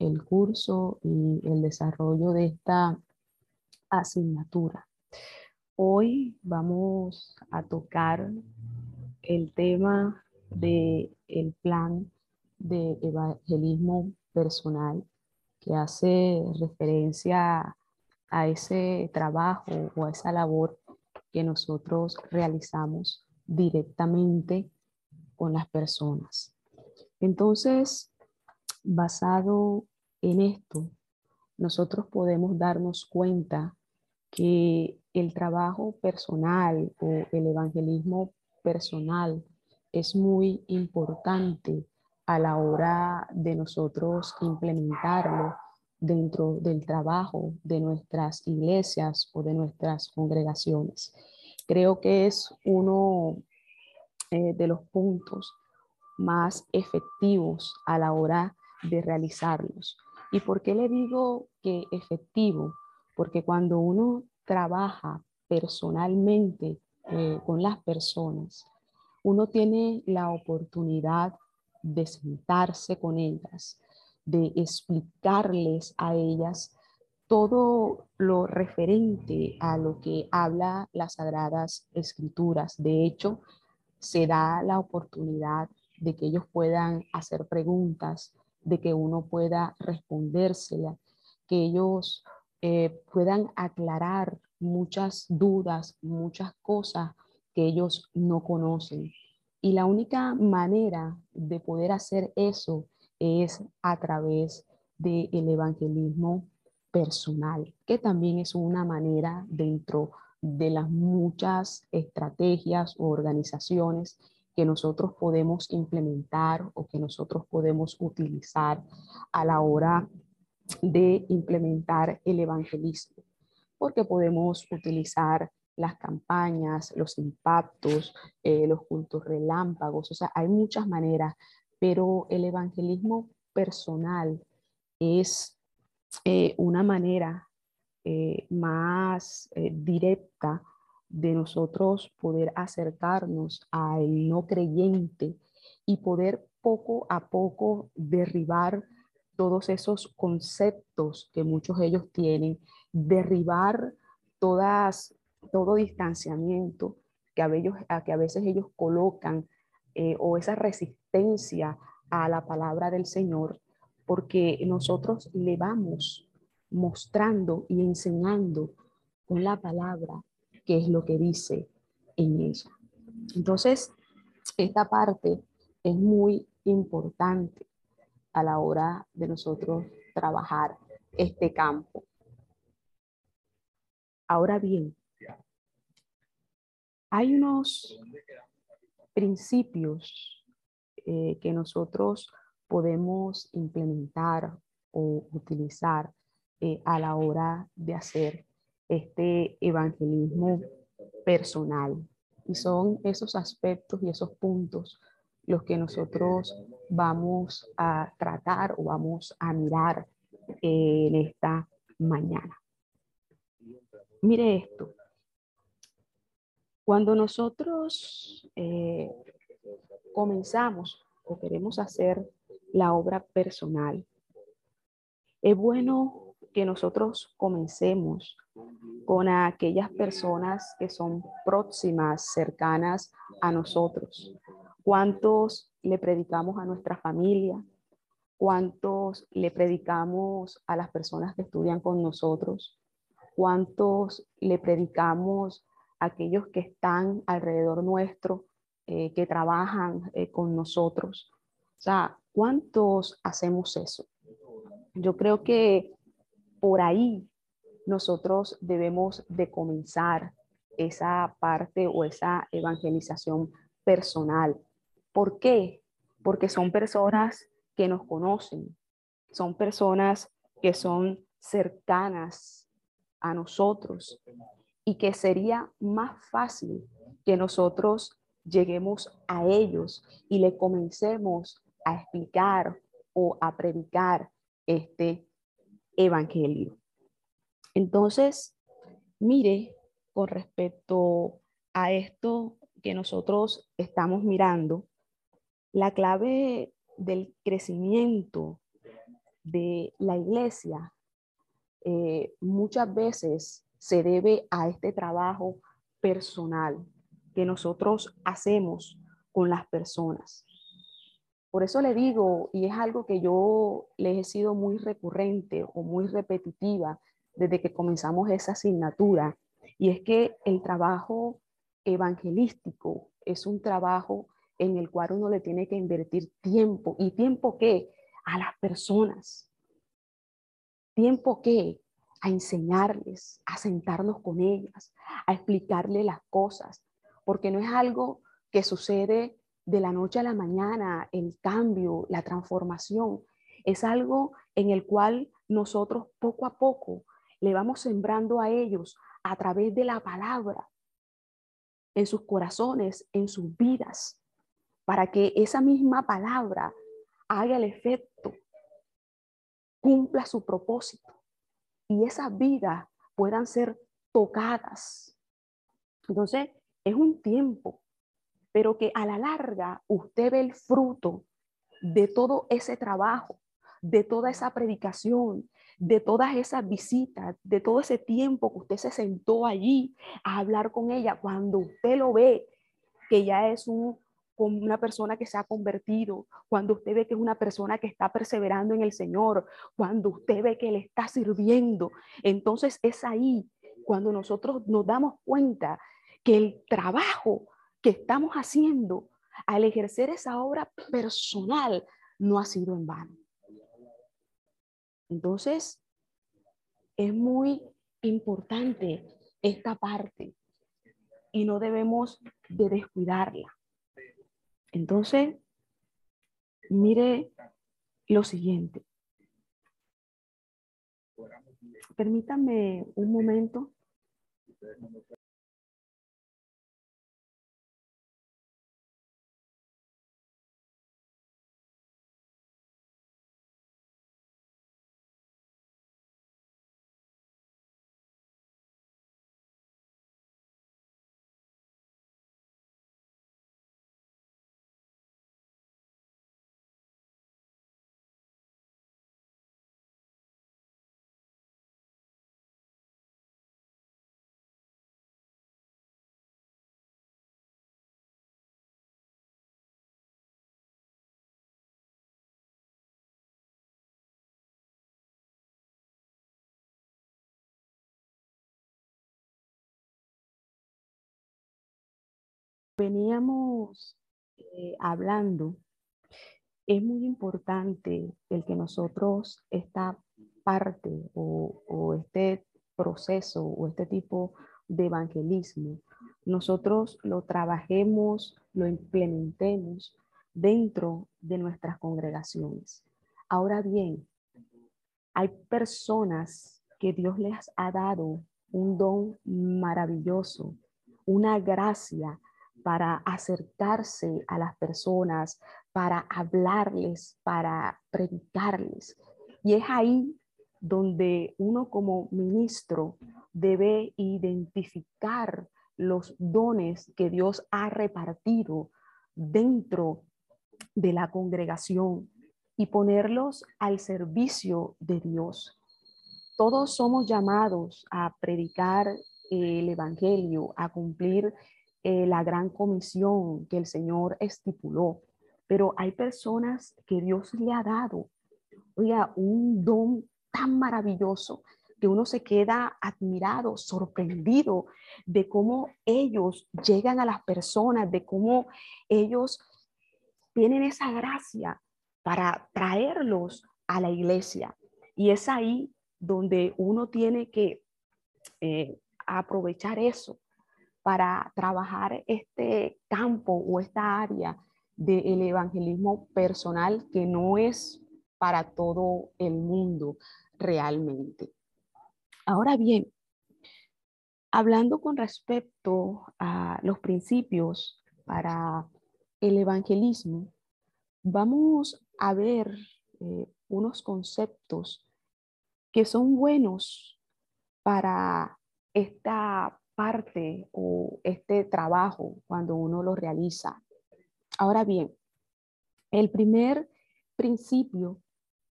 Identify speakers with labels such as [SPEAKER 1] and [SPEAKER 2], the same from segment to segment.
[SPEAKER 1] el curso y el desarrollo de esta asignatura. Hoy vamos a tocar el tema del el plan de evangelismo personal que hace referencia a ese trabajo o a esa labor que nosotros realizamos directamente con las personas. Entonces, basado en esto, nosotros podemos darnos cuenta que el trabajo personal o el evangelismo personal es muy importante a la hora de nosotros implementarlo dentro del trabajo de nuestras iglesias o de nuestras congregaciones. Creo que es uno eh, de los puntos más efectivos a la hora de realizarlos. ¿Y por qué le digo que efectivo? Porque cuando uno trabaja personalmente eh, con las personas, uno tiene la oportunidad de sentarse con ellas, de explicarles a ellas todo lo referente a lo que habla las sagradas escrituras. De hecho, se da la oportunidad de que ellos puedan hacer preguntas, de que uno pueda respondérsela, que ellos eh, puedan aclarar muchas dudas, muchas cosas que ellos no conocen. Y la única manera de poder hacer eso es a través del evangelismo personal, que también es una manera dentro de las muchas estrategias o organizaciones que nosotros podemos implementar o que nosotros podemos utilizar a la hora de implementar el evangelismo, porque podemos utilizar las campañas, los impactos, eh, los cultos relámpagos, o sea, hay muchas maneras, pero el evangelismo personal es eh, una manera eh, más directa de nosotros poder acercarnos al no creyente y poder poco a poco derribar todos esos conceptos que muchos de ellos tienen, derribar todas, todo distanciamiento que a, ellos, a que a veces ellos colocan eh, o esa resistencia a la palabra del Señor, porque nosotros le vamos mostrando y enseñando con la palabra qué es lo que dice en ella. Entonces, esta parte es muy importante a la hora de nosotros trabajar este campo. Ahora bien, hay unos principios eh, que nosotros podemos implementar o utilizar eh, a la hora de hacer este evangelismo personal. Y son esos aspectos y esos puntos los que nosotros vamos a tratar o vamos a mirar en esta mañana. Mire esto. Cuando nosotros eh, comenzamos o queremos hacer la obra personal, es bueno que nosotros comencemos con aquellas personas que son próximas, cercanas a nosotros. ¿Cuántos le predicamos a nuestra familia? ¿Cuántos le predicamos a las personas que estudian con nosotros? ¿Cuántos le predicamos a aquellos que están alrededor nuestro, eh, que trabajan eh, con nosotros? O sea, ¿cuántos hacemos eso? Yo creo que por ahí nosotros debemos de comenzar esa parte o esa evangelización personal. ¿Por qué? Porque son personas que nos conocen, son personas que son cercanas a nosotros y que sería más fácil que nosotros lleguemos a ellos y le comencemos a explicar o a predicar este evangelio. Entonces, mire, con respecto a esto que nosotros estamos mirando, la clave del crecimiento de la iglesia eh, muchas veces se debe a este trabajo personal que nosotros hacemos con las personas. Por eso le digo, y es algo que yo les he sido muy recurrente o muy repetitiva desde que comenzamos esa asignatura, y es que el trabajo evangelístico es un trabajo en el cual uno le tiene que invertir tiempo. ¿Y tiempo qué? A las personas. ¿Tiempo qué? A enseñarles, a sentarnos con ellas, a explicarles las cosas, porque no es algo que sucede de la noche a la mañana, el cambio, la transformación. Es algo en el cual nosotros poco a poco le vamos sembrando a ellos a través de la palabra, en sus corazones, en sus vidas, para que esa misma palabra haga el efecto, cumpla su propósito y esas vidas puedan ser tocadas. Entonces, es un tiempo, pero que a la larga usted ve el fruto de todo ese trabajo, de toda esa predicación, de todas esas visitas, de todo ese tiempo que usted se sentó allí a hablar con ella, cuando usted lo ve que ya es un, una persona que se ha convertido, cuando usted ve que es una persona que está perseverando en el Señor, cuando usted ve que le está sirviendo, entonces es ahí cuando nosotros nos damos cuenta que el trabajo que estamos haciendo al ejercer esa obra personal no ha sido en vano. Entonces, es muy importante esta parte y no debemos de descuidarla. Entonces, mire lo siguiente. Permítame un momento. Veníamos eh, hablando, es muy importante el que nosotros esta parte o, o este proceso o este tipo de evangelismo, nosotros lo trabajemos, lo implementemos dentro de nuestras congregaciones. Ahora bien, hay personas que Dios les ha dado un don maravilloso, una gracia para acercarse a las personas, para hablarles, para predicarles. Y es ahí donde uno como ministro debe identificar los dones que Dios ha repartido dentro de la congregación y ponerlos al servicio de Dios. Todos somos llamados a predicar el Evangelio, a cumplir eh, la gran comisión que el Señor estipuló, pero hay personas que Dios le ha dado, oiga, un don tan maravilloso que uno se queda admirado, sorprendido de cómo ellos llegan a las personas, de cómo ellos tienen esa gracia para traerlos a la iglesia. Y es ahí donde uno tiene que eh, aprovechar eso para trabajar este campo o esta área del evangelismo personal que no es para todo el mundo. realmente. Ahora bien, hablando con respecto a los principios para el evangelismo, vamos a ver eh, unos conceptos que son buenos para esta parte o este trabajo cuando uno lo realiza. Ahora bien, el primer principio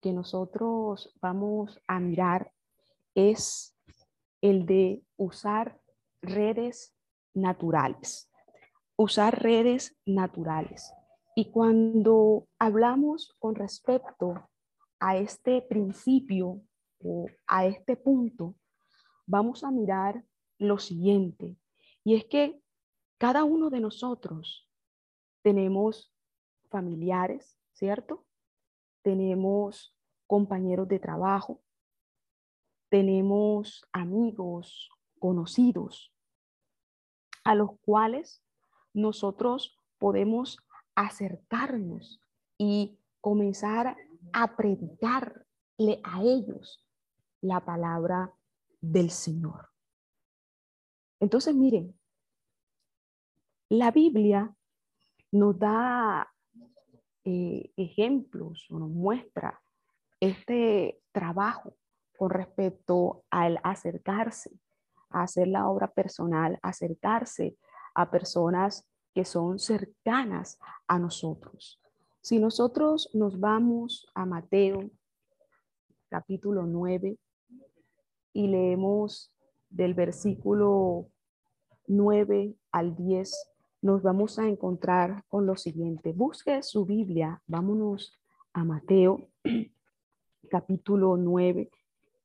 [SPEAKER 1] que nosotros vamos a mirar es el de usar redes naturales. Usar redes naturales. Y cuando hablamos con respecto a este principio o a este punto, vamos a mirar lo siguiente. Y es que cada uno de nosotros tenemos familiares, ¿cierto? Tenemos compañeros de trabajo, tenemos amigos, conocidos, a los cuales nosotros podemos acercarnos y comenzar a predicarle a ellos la palabra del Señor. Entonces, miren, la Biblia nos da eh, ejemplos nos muestra este trabajo con respecto al acercarse, a hacer la obra personal, acercarse a personas que son cercanas a nosotros. Si nosotros nos vamos a Mateo capítulo 9 y leemos del versículo 9 al 10, nos vamos a encontrar con lo siguiente. Busque su Biblia, vámonos a Mateo capítulo 9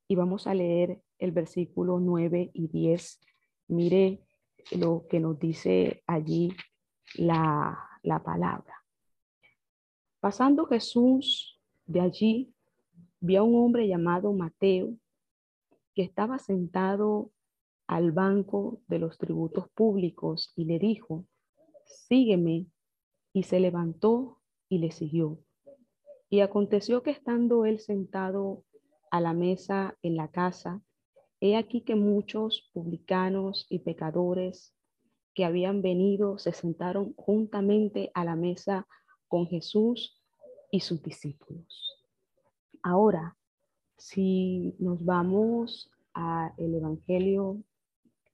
[SPEAKER 1] y vamos a leer el versículo 9 y 10. Mire lo que nos dice allí la, la palabra. Pasando Jesús de allí, vio a un hombre llamado Mateo que estaba sentado al banco de los tributos públicos y le dijo, sígueme. Y se levantó y le siguió. Y aconteció que estando él sentado a la mesa en la casa, he aquí que muchos publicanos y pecadores que habían venido se sentaron juntamente a la mesa con Jesús y sus discípulos. Ahora, si nos vamos al Evangelio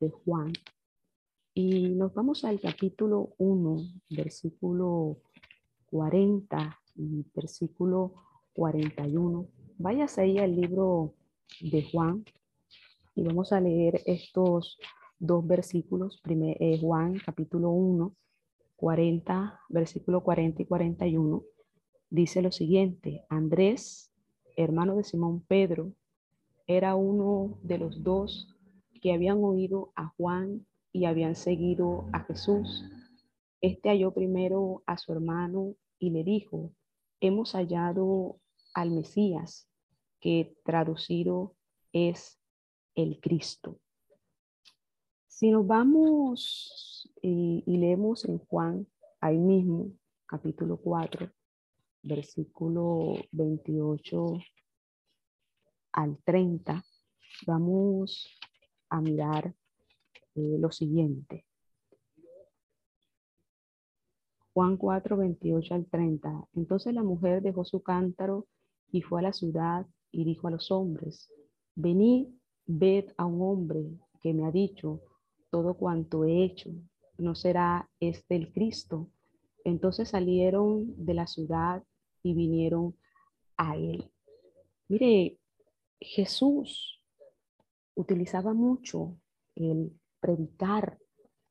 [SPEAKER 1] de Juan y nos vamos al capítulo 1, versículo 40 y versículo 41, váyase ahí al libro de Juan y vamos a leer estos dos versículos, primer, eh, Juan capítulo 1, 40, versículo 40 y 41, dice lo siguiente, Andrés, hermano de Simón Pedro, era uno de los dos que habían oído a Juan y habían seguido a Jesús. Este halló primero a su hermano y le dijo, hemos hallado al Mesías, que traducido es el Cristo. Si nos vamos y, leemos en Juan, ahí mismo, capítulo 4, versículo 28 al 30, vamos a mirar eh, lo siguiente. Juan 4, 28 al 30. Entonces la mujer dejó su cántaro y fue a la ciudad y dijo a los hombres, venid, ved a un hombre que me ha dicho, todo cuanto he hecho, ¿no será este el Cristo? Entonces salieron de la ciudad y vinieron a él. Mire, Jesús utilizaba mucho el predicar,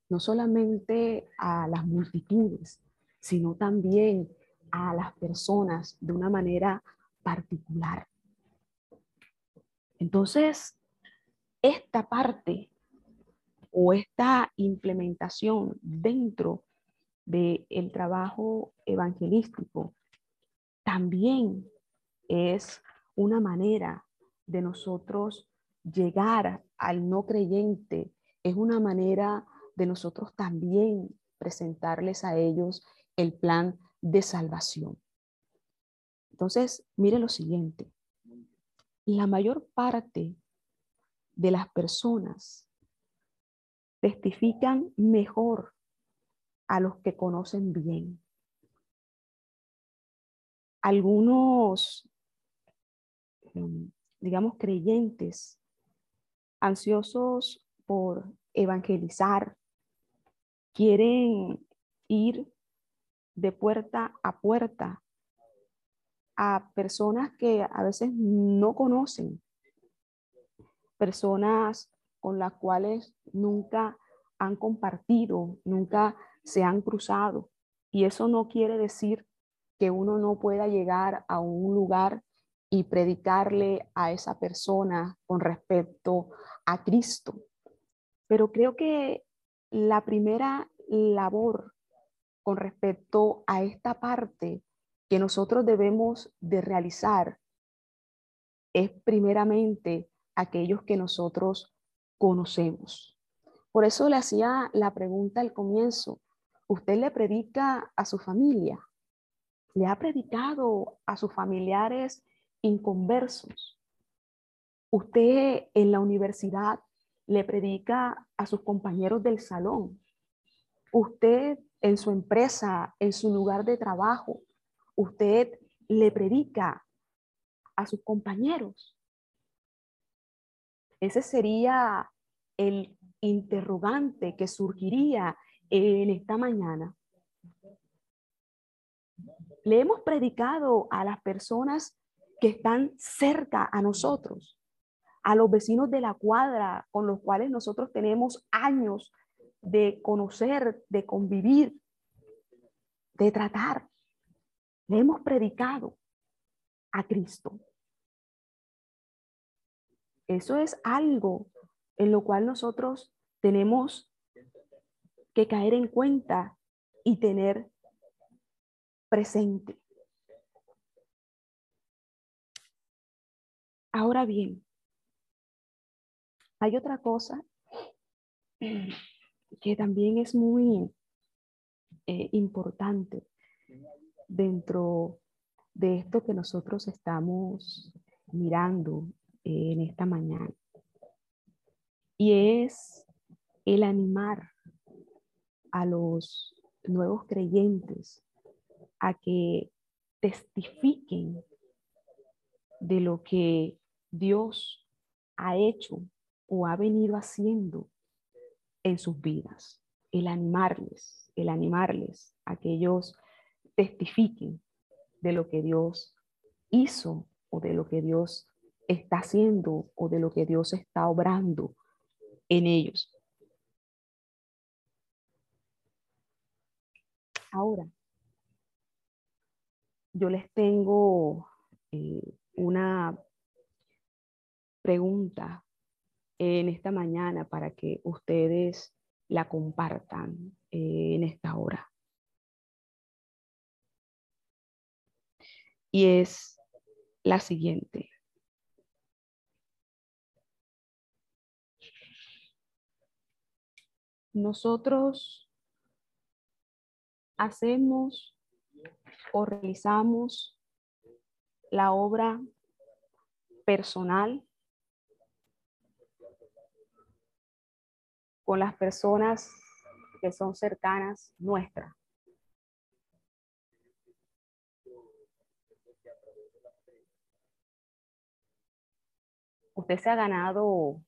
[SPEAKER 1] no solamente a las multitudes, sino también a las personas de una manera particular. Entonces, esta parte o esta implementación dentro del el trabajo evangelístico también es una manera de nosotros llegar al no creyente, es una manera de nosotros también presentarles a ellos el plan de salvación. Entonces, mire lo siguiente. la mayor parte de las personas testifican mejor a los que conocen bien. Algunos, em, digamos, creyentes, ansiosos por evangelizar, quieren ir de puerta a puerta a personas que a veces no conocen, personas con las cuales nunca han compartido, nunca se han cruzado. Y eso no quiere decir que uno no pueda llegar a un lugar y predicarle a esa persona con respecto a Cristo. Pero creo que la primera labor con respecto a esta parte que nosotros debemos de realizar es primeramente aquellos que nosotros conocemos. Por eso le hacía la pregunta al comienzo, ¿usted le predica a su familia? ¿Le ha predicado a sus familiares inconversos? ¿Usted en la universidad le predica a sus compañeros del salón? ¿Usted en su empresa, en su lugar de trabajo, usted le predica a sus compañeros? Ese sería el interrogante que surgiría en esta mañana. Le hemos predicado a las personas que están cerca a nosotros, a los vecinos de la cuadra con los cuales nosotros tenemos años de conocer, de convivir, de tratar. Le hemos predicado a Cristo. Eso es algo en lo cual nosotros tenemos que caer en cuenta y tener presente. Ahora bien, hay otra cosa que también es muy eh, importante dentro de esto que nosotros estamos mirando en esta mañana. Y es el animar a los nuevos creyentes a que testifiquen de lo que Dios ha hecho o ha venido haciendo en sus vidas. El animarles, el animarles a que ellos testifiquen de lo que Dios hizo o de lo que Dios está haciendo o de lo que Dios está obrando en ellos. Ahora, yo les tengo eh, una pregunta en esta mañana para que ustedes la compartan eh, en esta hora. Y es la siguiente. Nosotros hacemos o realizamos la obra personal con las personas que son cercanas nuestras. Usted se ha ganado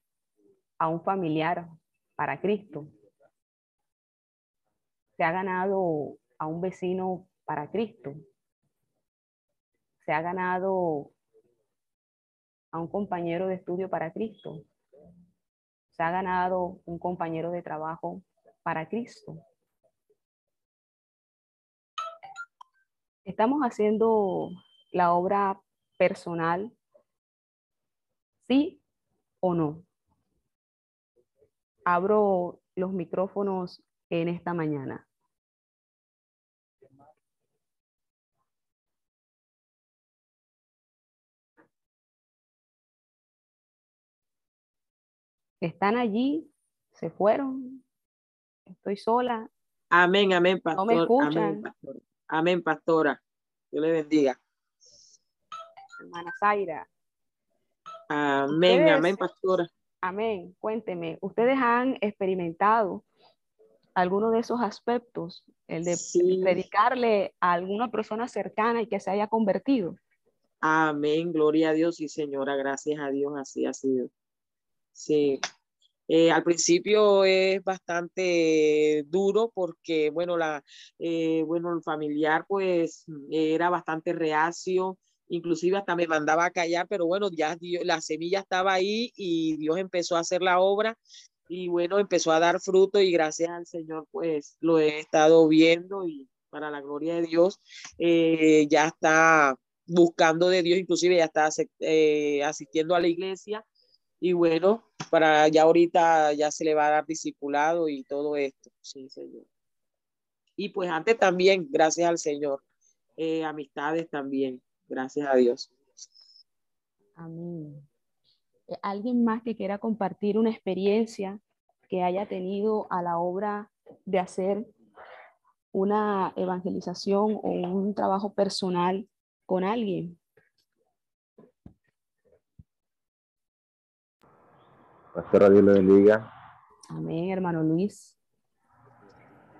[SPEAKER 1] a un familiar para Cristo. Se ha ganado a un vecino para Cristo. Se ha ganado a un compañero de estudio para Cristo se ha ganado un compañero de trabajo para Cristo. Estamos haciendo la obra personal, sí o no. Abro los micrófonos en esta mañana. Están allí, se fueron, estoy sola.
[SPEAKER 2] Amén, amén, pastor.
[SPEAKER 1] No me escuchan.
[SPEAKER 2] Amén, pastora. Amén, pastora. Dios le bendiga.
[SPEAKER 1] Hermana Zaira.
[SPEAKER 2] Amén,
[SPEAKER 1] Ustedes-
[SPEAKER 2] amén, pastora.
[SPEAKER 1] Amén. Cuénteme, ¿ustedes han experimentado alguno de esos aspectos? El de
[SPEAKER 2] Sí.
[SPEAKER 1] predicarle a alguna persona cercana y que se haya convertido.
[SPEAKER 2] Amén, gloria a Dios y señora, gracias a Dios, así ha sido. Sí, Eh, al principio es bastante duro porque, bueno, la, eh, bueno, el familiar pues era bastante reacio, inclusive hasta me mandaba a callar, pero bueno, ya Dios- la semilla estaba ahí y Dios empezó a hacer la obra y bueno, empezó a dar fruto y gracias al Señor pues lo he estado viendo y para la gloria de Dios eh, ya está buscando de Dios, inclusive ya está asistiendo a la iglesia y bueno, para ya ahorita ya se le va a dar discipulado y todo esto, sí, Señor. Y pues antes también, gracias al Señor, eh, amistades también, gracias a Dios.
[SPEAKER 1] Amén. Eh, ¿Alguien más que quiera compartir una experiencia que haya tenido a la obra de hacer una evangelización o un trabajo personal con alguien?
[SPEAKER 3] Pastora, Dios le bendiga.
[SPEAKER 1] Amén, hermano Luis.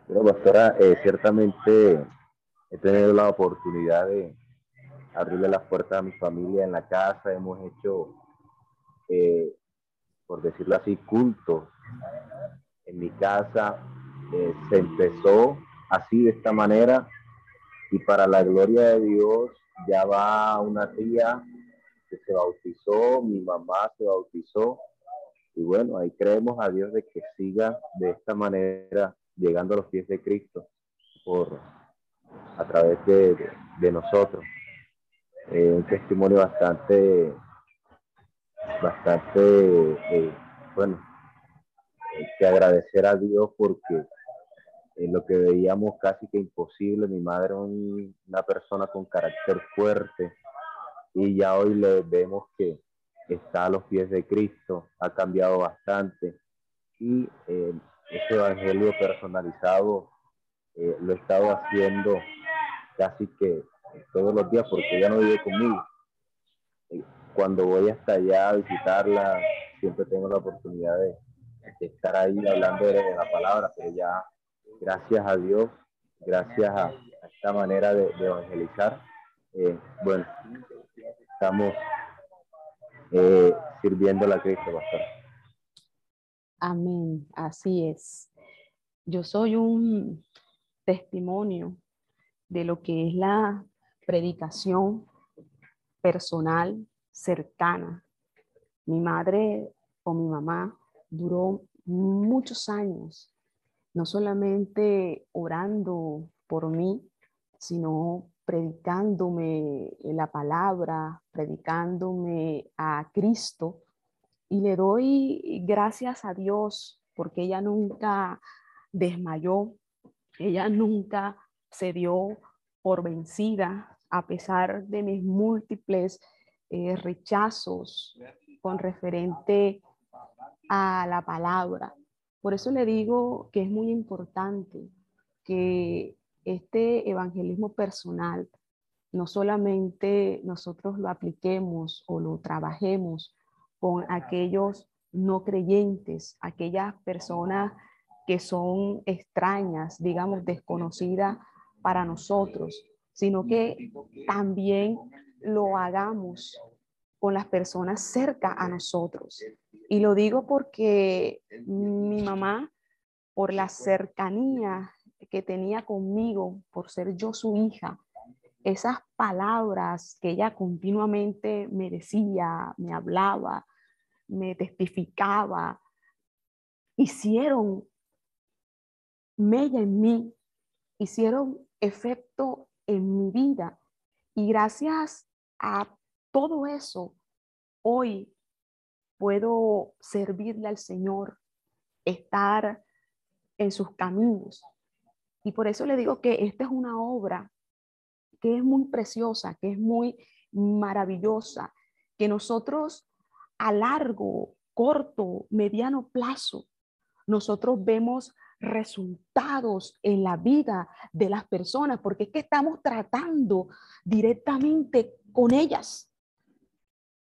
[SPEAKER 3] Bueno, pastora, eh, ciertamente he tenido la oportunidad de abrirle las puertas a mi familia en la casa. Hemos hecho, eh, por decirlo así, cultos en mi casa. Eh, se empezó así, de esta manera, y para la gloria de Dios, ya va una tía que se bautizó, mi mamá se bautizó, y bueno, ahí creemos a Dios de que siga de esta manera llegando a los pies de Cristo por a través de, de, nosotros. Eh, un testimonio bastante, bastante, eh, bueno, hay que agradecer a Dios porque en lo que veíamos casi que imposible, mi madre un, una persona con carácter fuerte y ya hoy le vemos que está a los pies de Cristo, ha cambiado bastante y eh, ese evangelio personalizado eh, lo he estado haciendo casi que todos los días porque ella no vive conmigo. Eh, cuando voy hasta allá a visitarla, siempre tengo la oportunidad de, de estar ahí hablando de, la palabra, pero ya gracias a Dios, gracias a, a esta manera de, de evangelizar, eh, bueno, estamos eh, sirviendo a Cristo, pastor.
[SPEAKER 1] Amén, así es. Yo soy un testimonio de lo que es la predicación personal cercana. Mi madre o mi mamá duró muchos años, no solamente orando por mí, sino predicándome la palabra, predicándome a Cristo. Y le doy gracias a Dios porque ella nunca desmayó, ella nunca se dio por vencida a pesar de mis múltiples eh, rechazos con referente a la palabra. Por eso le digo que es muy importante que este evangelismo personal no solamente nosotros lo apliquemos o lo trabajemos con aquellos no creyentes, aquellas personas que son extrañas, digamos, desconocidas para nosotros, sino que también lo hagamos con las personas cerca a nosotros. Y lo digo porque mi mamá, por la cercanía que tenía conmigo, por ser yo su hija, esas palabras que ella continuamente me decía, me hablaba, me testificaba, hicieron mella en mí, hicieron efecto en mi vida. Y gracias a todo eso, hoy puedo servirle al Señor, estar en sus caminos. Y por eso le digo que esta es una obra que es muy preciosa, que es muy maravillosa, que nosotros a largo, corto, mediano plazo, nosotros vemos resultados en la vida de las personas, porque es que estamos tratando directamente con ellas.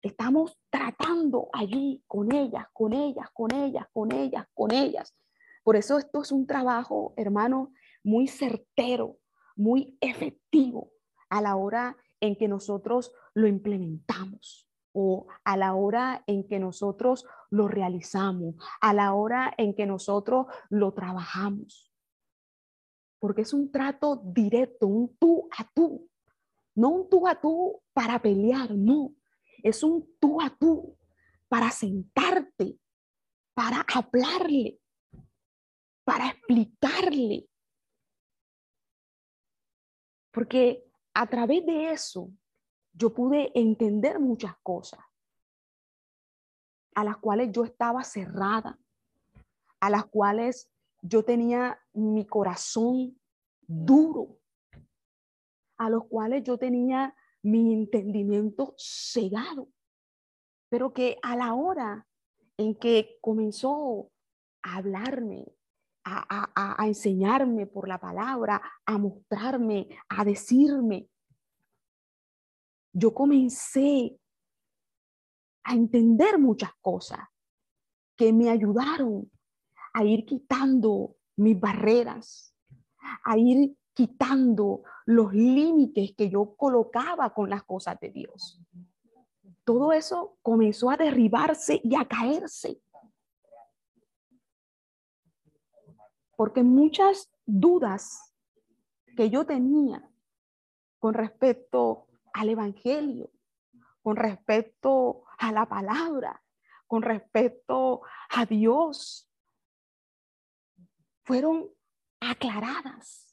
[SPEAKER 1] estamos tratando allí con ellas, con ellas, con ellas, con ellas, con ellas. Por eso esto es un trabajo, hermano, muy certero, muy efectivo a la hora en que nosotros lo implementamos o a la hora en que nosotros lo realizamos, a la hora en que nosotros lo trabajamos. Porque es un trato directo, un tú a tú, no un tú a tú para pelear, no, es un tú a tú para sentarte, para hablarle, para explicarle. Porque a través de eso yo pude entender muchas cosas a las cuales yo estaba cerrada, a las cuales yo tenía mi corazón duro, a los cuales yo tenía mi entendimiento cegado, pero que a la hora en que comenzó a hablarme, a, a, enseñarme por la palabra, a mostrarme, a decirme, yo comencé a entender muchas cosas que me ayudaron a ir quitando mis barreras, a ir quitando los límites que yo colocaba con las cosas de Dios. Todo eso comenzó a derribarse y a caerse. Porque muchas dudas que yo tenía con respecto al Evangelio, con respecto a la palabra, con respecto a Dios, fueron aclaradas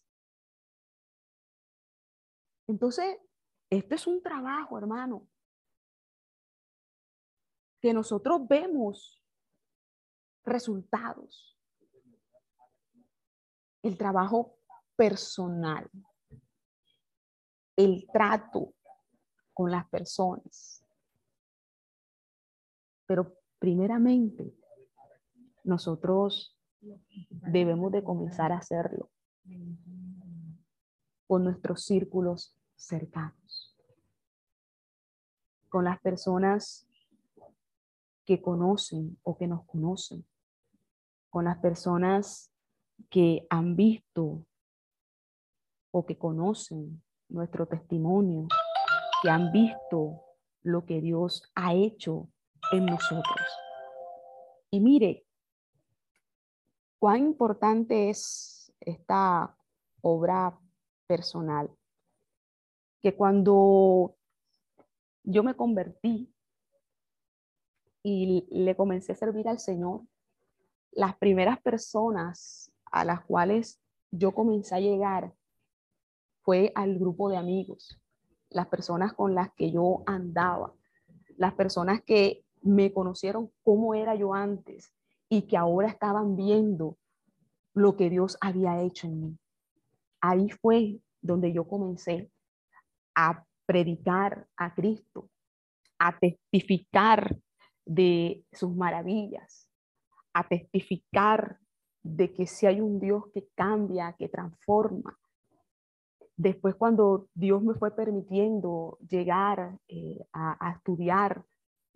[SPEAKER 1] entonces, este es un trabajo, hermano, que nosotros vemos resultados. El trabajo personal, el trato con las personas. Pero primeramente, nosotros debemos de comenzar a hacerlo con nuestros círculos cercanos, con las personas que conocen o que nos conocen, con las personas que han visto o que conocen nuestro testimonio, que han visto lo que Dios ha hecho en nosotros. Y mire, cuán importante es esta obra personal que cuando yo me convertí y le comencé a servir al Señor, las primeras personas a las cuales yo comencé a llegar fue al grupo de amigos, las personas con las que yo andaba, las personas que me conocieron cómo era yo antes y que ahora estaban viendo lo que Dios había hecho en mí. Ahí fue donde yo comencé a predicar a Cristo, a testificar de sus maravillas, a testificar de que si hay un Dios que cambia, que transforma. Después cuando Dios me fue permitiendo llegar eh, a, a estudiar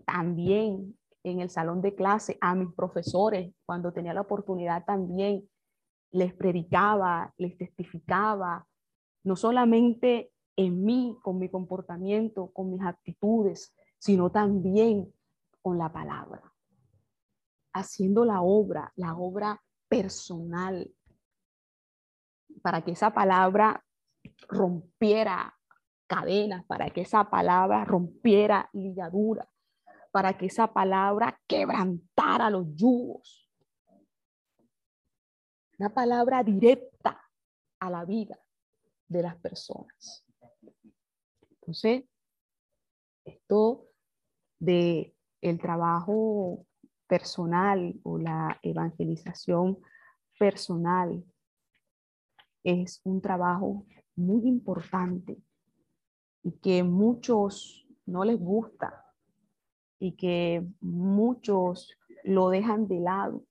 [SPEAKER 1] también en el salón de clase a mis profesores, cuando tenía la oportunidad también, les predicaba, les testificaba, no solamente en mí, con mi comportamiento, con mis actitudes, sino también con la palabra, haciendo la obra, la obra personal, para que esa palabra rompiera cadenas, para que esa palabra rompiera ligaduras, para que esa palabra quebrantara los yugos. Una palabra directa a la vida de las personas. Entonces, esto de el trabajo personal o la evangelización personal es un trabajo muy importante y que muchos no les gusta y que muchos lo dejan de lado,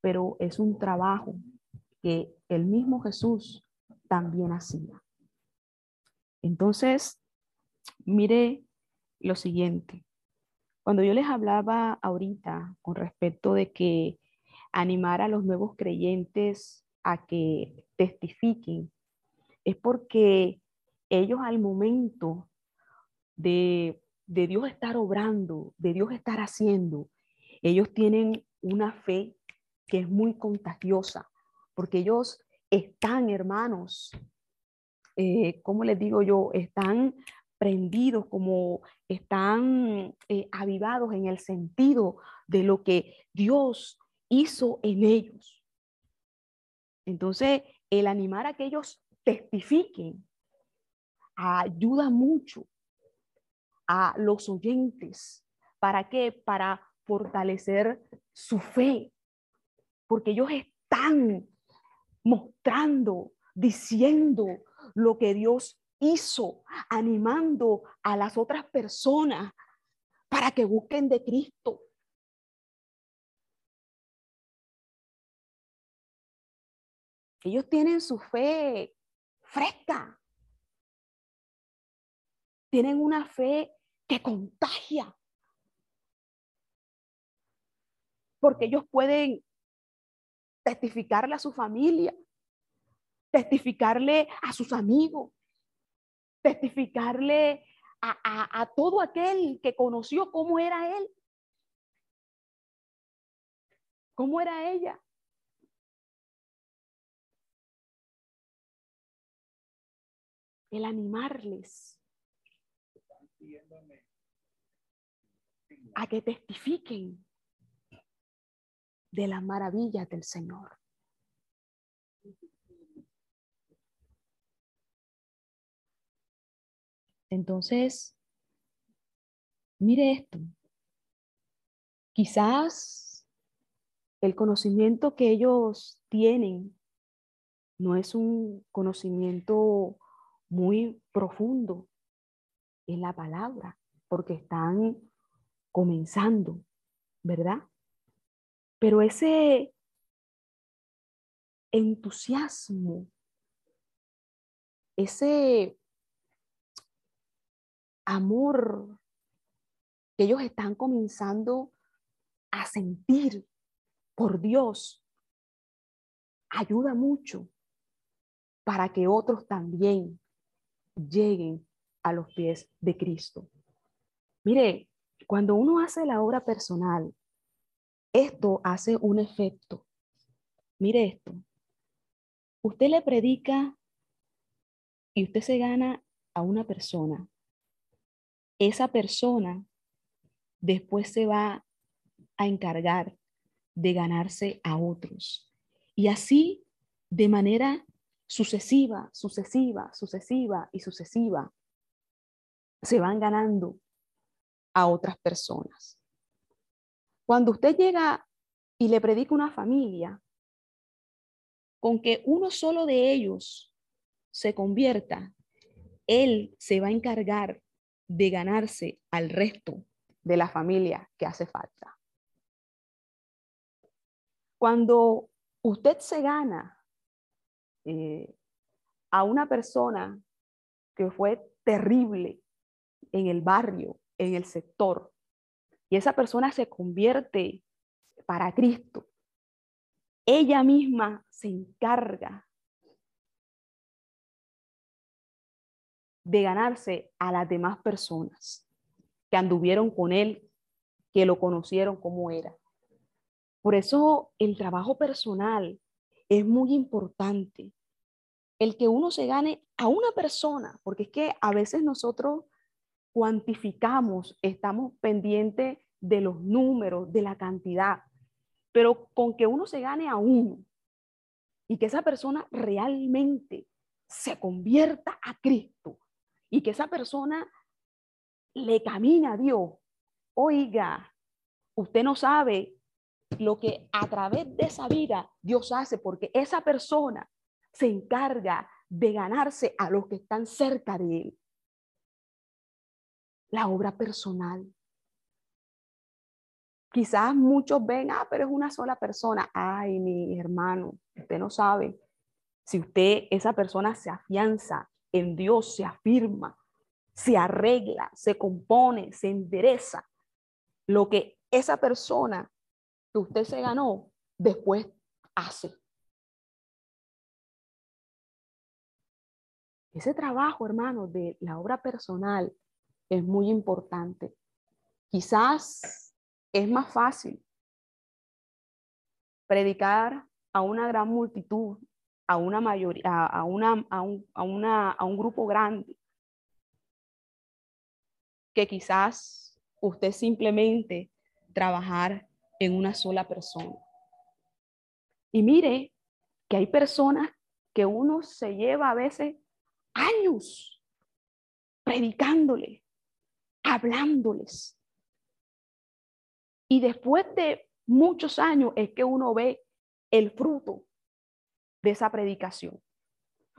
[SPEAKER 1] pero es un trabajo que el mismo Jesús también hacía. Entonces, mire lo siguiente. Cuando yo les hablaba ahorita con respecto de que animar a los nuevos creyentes a que testifiquen, es porque ellos al momento de, de Dios estar obrando, de Dios estar haciendo, ellos tienen una fe que es muy contagiosa, porque ellos están, hermanos, eh, ¿cómo les digo yo? Están prendidos, como están eh, avivados en el sentido de lo que Dios hizo en ellos. Entonces, el animar a que ellos testifiquen ayuda mucho a los oyentes. ¿Para qué? Para fortalecer su fe, porque ellos están mostrando, diciendo lo que Dios hizo, animando a las otras personas para que busquen de Cristo. Ellos tienen su fe fresca. Tienen una fe que contagia. Porque ellos pueden testificarle a su familia, testificarle a sus amigos, testificarle a, todo aquel que conoció cómo era él, cómo era ella. El animarles a que testifiquen de las maravillas del Señor. Entonces, mire esto. Quizás el conocimiento que ellos tienen no es un conocimiento muy profundo en la palabra, porque están comenzando, ¿verdad? Pero ese entusiasmo, ese amor que ellos están comenzando a sentir por Dios, ayuda mucho para que otros también lleguen a los pies de Cristo. Mire, cuando uno hace la obra personal, esto hace un efecto. Mire esto. Usted le predica y usted se gana a una persona esa persona después se va a encargar de ganarse a otros. Y así, de manera sucesiva, sucesiva, sucesiva y sucesiva, se van ganando a otras personas. Cuando usted llega y le predica una familia, con que uno solo de ellos se convierta, él se va a encargar de ganarse al resto de la familia que hace falta. Cuando usted se gana eh, a una persona que fue terrible en el barrio, en el sector, y esa persona se convierte para Cristo, ella misma se encarga de ganarse a las demás personas que anduvieron con él, que lo conocieron como era. Por eso el trabajo personal es muy importante. El que uno se gane a una persona, porque es que a veces nosotros cuantificamos, estamos pendientes de los números, de la cantidad, pero con que uno se gane a uno y que esa persona realmente se convierta a Cristo, y que esa persona le camina a Dios. Oiga, usted no sabe lo que a través de esa vida Dios hace porque esa persona se encarga de ganarse a los que están cerca de él. La obra personal. Quizás muchos ven, ah, pero es una sola persona. Ay, mi hermano, usted no sabe. Si usted, esa persona se afianza en Dios se afirma, se arregla, se compone, se endereza. lo que esa persona que usted se ganó después hace. Ese trabajo, hermano, de la obra personal es muy importante. Quizás es más fácil predicar a una gran multitud, a una mayoría, a, una, a, un, a, una, a un grupo grande, que quizás usted simplemente trabajar en una sola persona. Y mire que hay personas que uno se lleva a veces años predicándole, hablándoles. Y después de muchos años es que uno ve el fruto de esa predicación.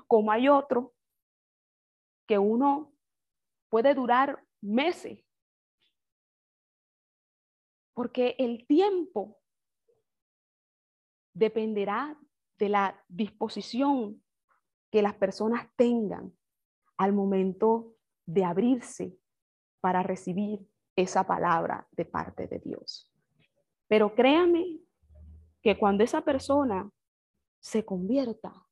[SPEAKER 1] Como hay otro que uno puede durar meses. Porque el tiempo dependerá de la disposición que las personas tengan al momento de abrirse para recibir esa palabra de parte de Dios. Pero créame que cuando esa persona se convierta,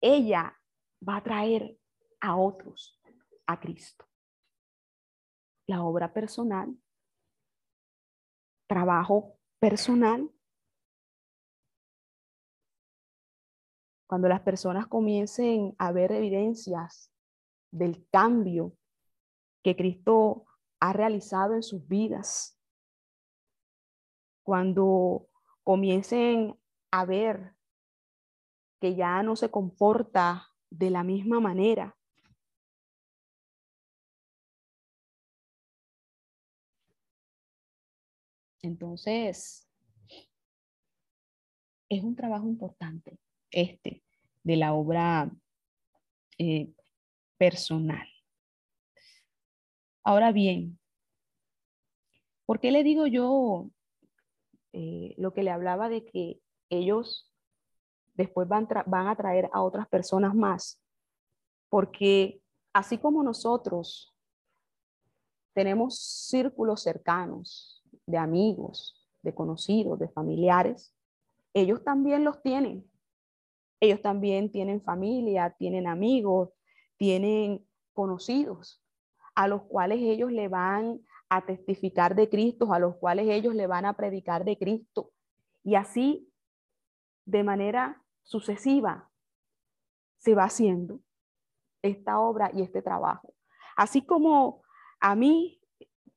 [SPEAKER 1] ella va a traer a otros a Cristo. La obra personal, trabajo personal. Cuando las personas comiencen a ver evidencias del cambio que Cristo ha realizado en sus vidas, cuando comiencen a ver que ya no se comporta de la misma manera. Entonces, es un trabajo importante este de la obra eh, personal. Ahora bien, ¿por qué le digo yo eh, lo que le hablaba de que ellos después van, van a traer a otras personas más, porque así como nosotros tenemos círculos cercanos de amigos, de conocidos, de familiares, ellos también los tienen. Ellos también tienen familia, tienen amigos, tienen conocidos a los cuales ellos le van a testificar de Cristo, a los cuales ellos le van a predicar de Cristo. Y así, de manera sucesiva, se va haciendo esta obra y este trabajo. Así como a mí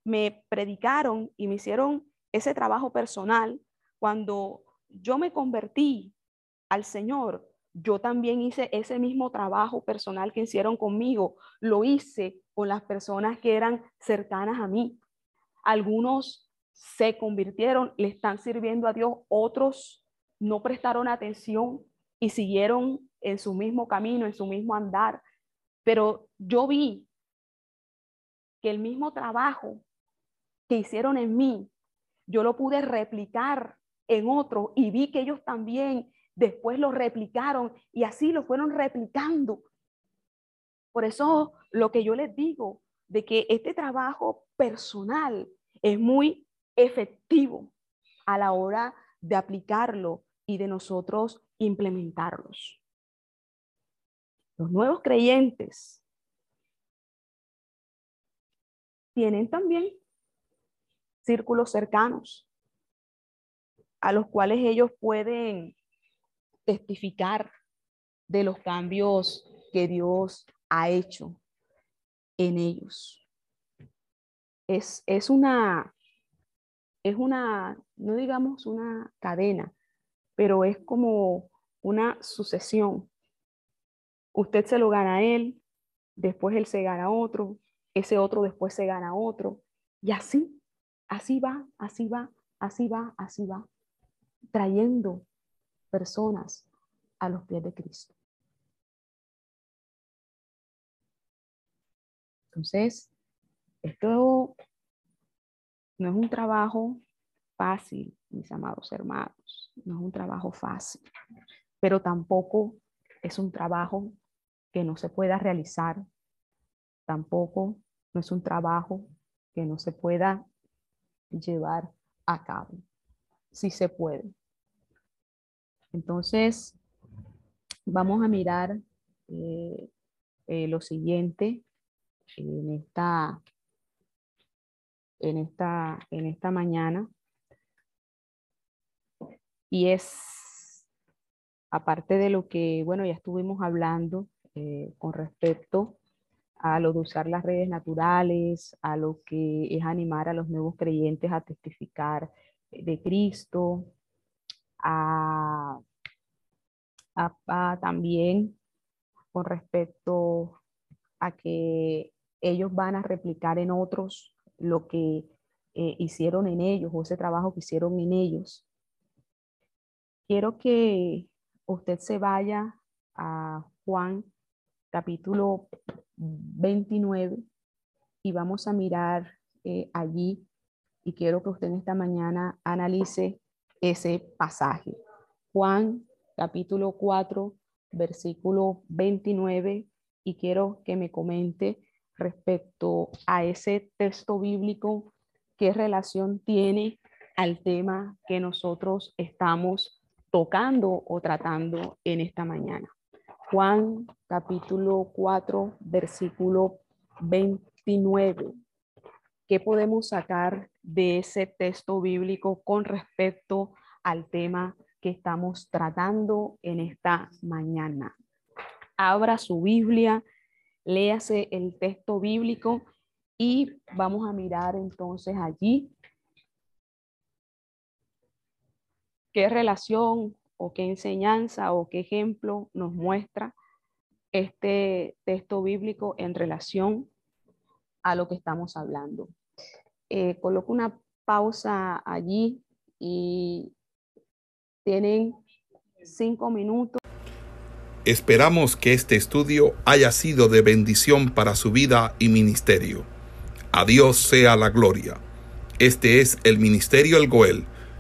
[SPEAKER 1] me predicaron y me hicieron ese trabajo personal, cuando yo me convertí al Señor, yo también hice ese mismo trabajo personal que hicieron conmigo, lo hice con las personas que eran cercanas a mí. Algunos se convirtieron, le están sirviendo a Dios, otros no prestaron atención y siguieron en su mismo camino, en su mismo andar. Pero yo vi que el mismo trabajo que hicieron en mí, yo lo pude replicar en otro y vi que ellos también después lo replicaron y así lo fueron replicando. Por eso lo que yo les digo de que este trabajo personal es muy efectivo a la hora de aplicarlo y de nosotros implementarlos. Los nuevos creyentes tienen también círculos cercanos a los cuales ellos pueden testificar de los cambios que Dios ha hecho en ellos. Es, es una, es una, no digamos una cadena, pero es como una sucesión. Usted se lo gana a él, después él se gana a otro, ese otro después se gana a otro, y así, así va, así va, así va, así va, trayendo personas a los pies de Cristo. Entonces, esto no es un trabajo fácil, mis amados hermanos, no es un trabajo fácil, pero tampoco es un trabajo que no se pueda realizar, tampoco no es un trabajo que no se pueda llevar a cabo, si se puede. Entonces, vamos a mirar eh, eh, lo siguiente en esta, en esta, en esta mañana. Y es, aparte de lo que, bueno, ya estuvimos hablando eh, con respecto a lo de usar las redes naturales, a lo que es animar a los nuevos creyentes a testificar de Cristo, a, también con respecto a que ellos van a replicar en otros lo que eh, hicieron en ellos o ese trabajo que hicieron en ellos. Quiero que usted se vaya a Juan capítulo 29 y vamos a mirar eh, allí y quiero que usted en esta mañana analice ese pasaje. Juan capítulo 4, versículo 29 y quiero que me comente respecto a ese texto bíblico, qué relación tiene al tema que nosotros estamos tocando o tratando en esta mañana. Juan capítulo 4, versículo 29. ¿Qué podemos sacar de ese texto bíblico con respecto al tema que estamos tratando en esta mañana? Abra su Biblia, léase el texto bíblico y vamos a mirar entonces allí qué relación o qué enseñanza o qué ejemplo nos muestra este texto bíblico en relación a lo que estamos hablando. Eh, coloco una pausa allí y tienen cinco minutos.
[SPEAKER 4] Esperamos que este estudio haya sido de bendición para su vida y ministerio. A Dios sea la gloria. Este es el Ministerio El Goel,